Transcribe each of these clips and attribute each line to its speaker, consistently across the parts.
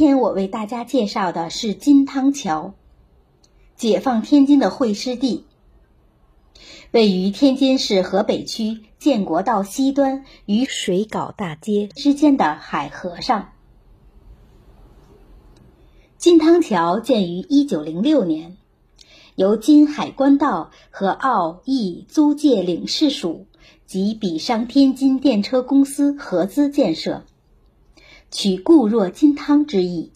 Speaker 1: 今天我为大家介绍的是金汤桥，解放天津的会师地，位于天津市河北区建国道西端与水稿大街之间的海河上。金汤桥建于一九零六年，由金海关道和澳义租界领事署及比商天津电车公司合资建设。取固若金汤之意，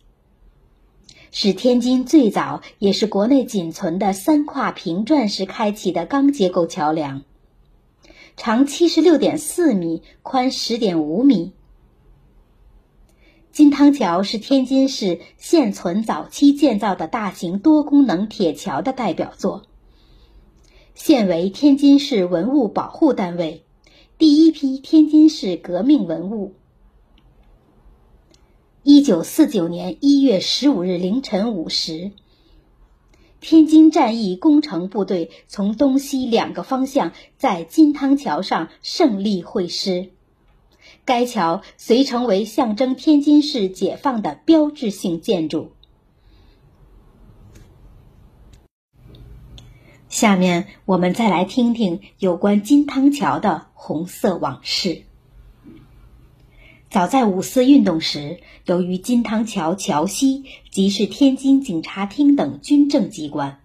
Speaker 1: 是天津最早也是国内仅存的三跨平转式开启的钢结构桥梁，长七十六点四米，宽十点五米。金汤桥是天津市现存早期建造的大型多功能铁桥的代表作，现为天津市文物保护单位，第一批天津市革命文物。一九四九年一月十五日凌晨五时，天津战役工程部队从东西两个方向在金汤桥上胜利会师，该桥遂成为象征天津市解放的标志性建筑。下面我们再来听听有关金汤桥的红色往事。早在五四运动时，由于金汤桥桥西即是天津警察厅等军政机关，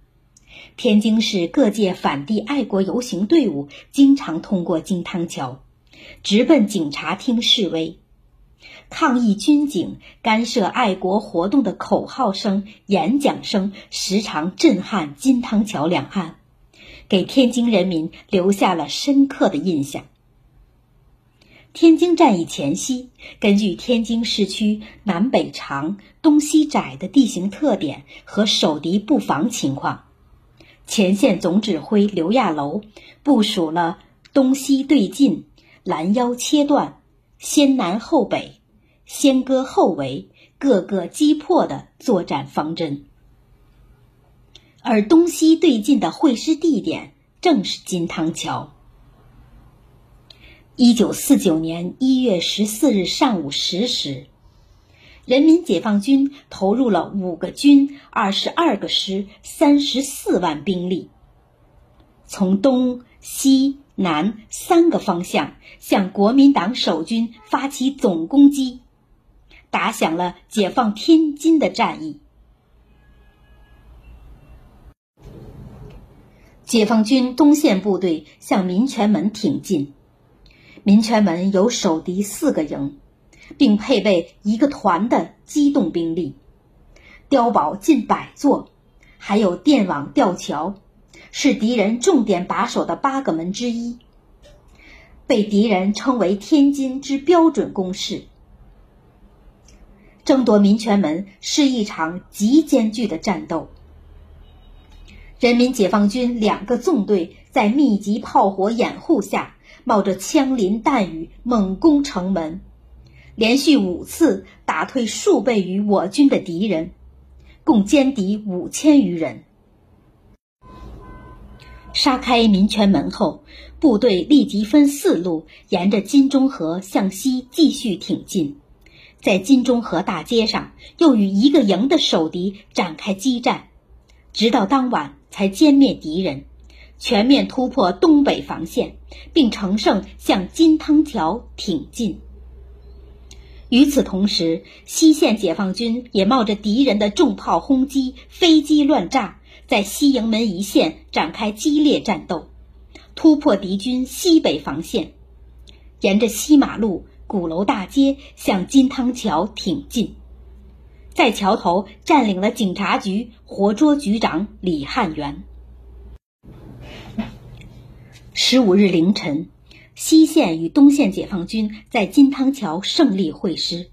Speaker 1: 天津市各界反帝爱国游行队伍经常通过金汤桥，直奔警察厅示威，抗议军警干涉爱国活动的口号声、演讲声时常震撼金汤桥两岸，给天津人民留下了深刻的印象。天津战役前夕，根据天津市区南北长、东西窄的地形特点和守敌布防情况，前线总指挥刘亚楼部署了东西对进、拦腰切断、先南后北、先割后围、各个击破的作战方针。而东西对进的会师地点正是金汤桥。一九四九年一月十四日上午十时，人民解放军投入了五个军、二十二个师、三十四万兵力，从东西南三个方向向国民党守军发起总攻击，打响了解放天津的战役。解放军东线部队向民权门挺进。民权门有守敌四个营，并配备一个团的机动兵力，碉堡近百座，还有电网吊桥，是敌人重点把守的八个门之一，被敌人称为天津之标准工事。争夺民权门是一场极艰巨的战斗，人民解放军两个纵队在密集炮火掩护下。冒着枪林弹雨猛攻城门，连续五次打退数倍于我军的敌人，共歼敌五千余人。杀开民权门后，部队立即分四路沿着金钟河向西继续挺进，在金钟河大街上又与一个营的守敌展开激战，直到当晚才歼灭敌人。全面突破东北防线，并乘胜向金汤桥挺进。与此同时，西线解放军也冒着敌人的重炮轰击、飞机乱炸，在西营门一线展开激烈战斗，突破敌军西北防线，沿着西马路、鼓楼大街向金汤桥挺进，在桥头占领了警察局，活捉局长李汉元。十五日凌晨，西线与东线解放军在金汤桥胜利会师，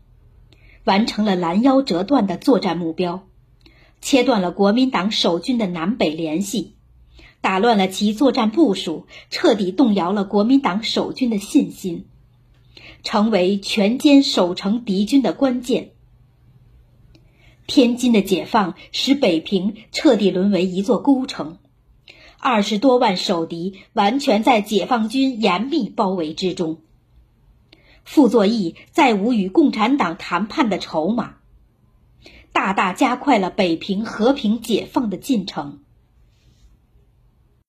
Speaker 1: 完成了拦腰折断的作战目标，切断了国民党守军的南北联系，打乱了其作战部署，彻底动摇了国民党守军的信心，成为全歼守城敌军的关键。天津的解放使北平彻底沦为一座孤城。二十多万守敌完全在解放军严密包围之中，傅作义再无与共产党谈判的筹码。大大加快了北平和平解放的进程。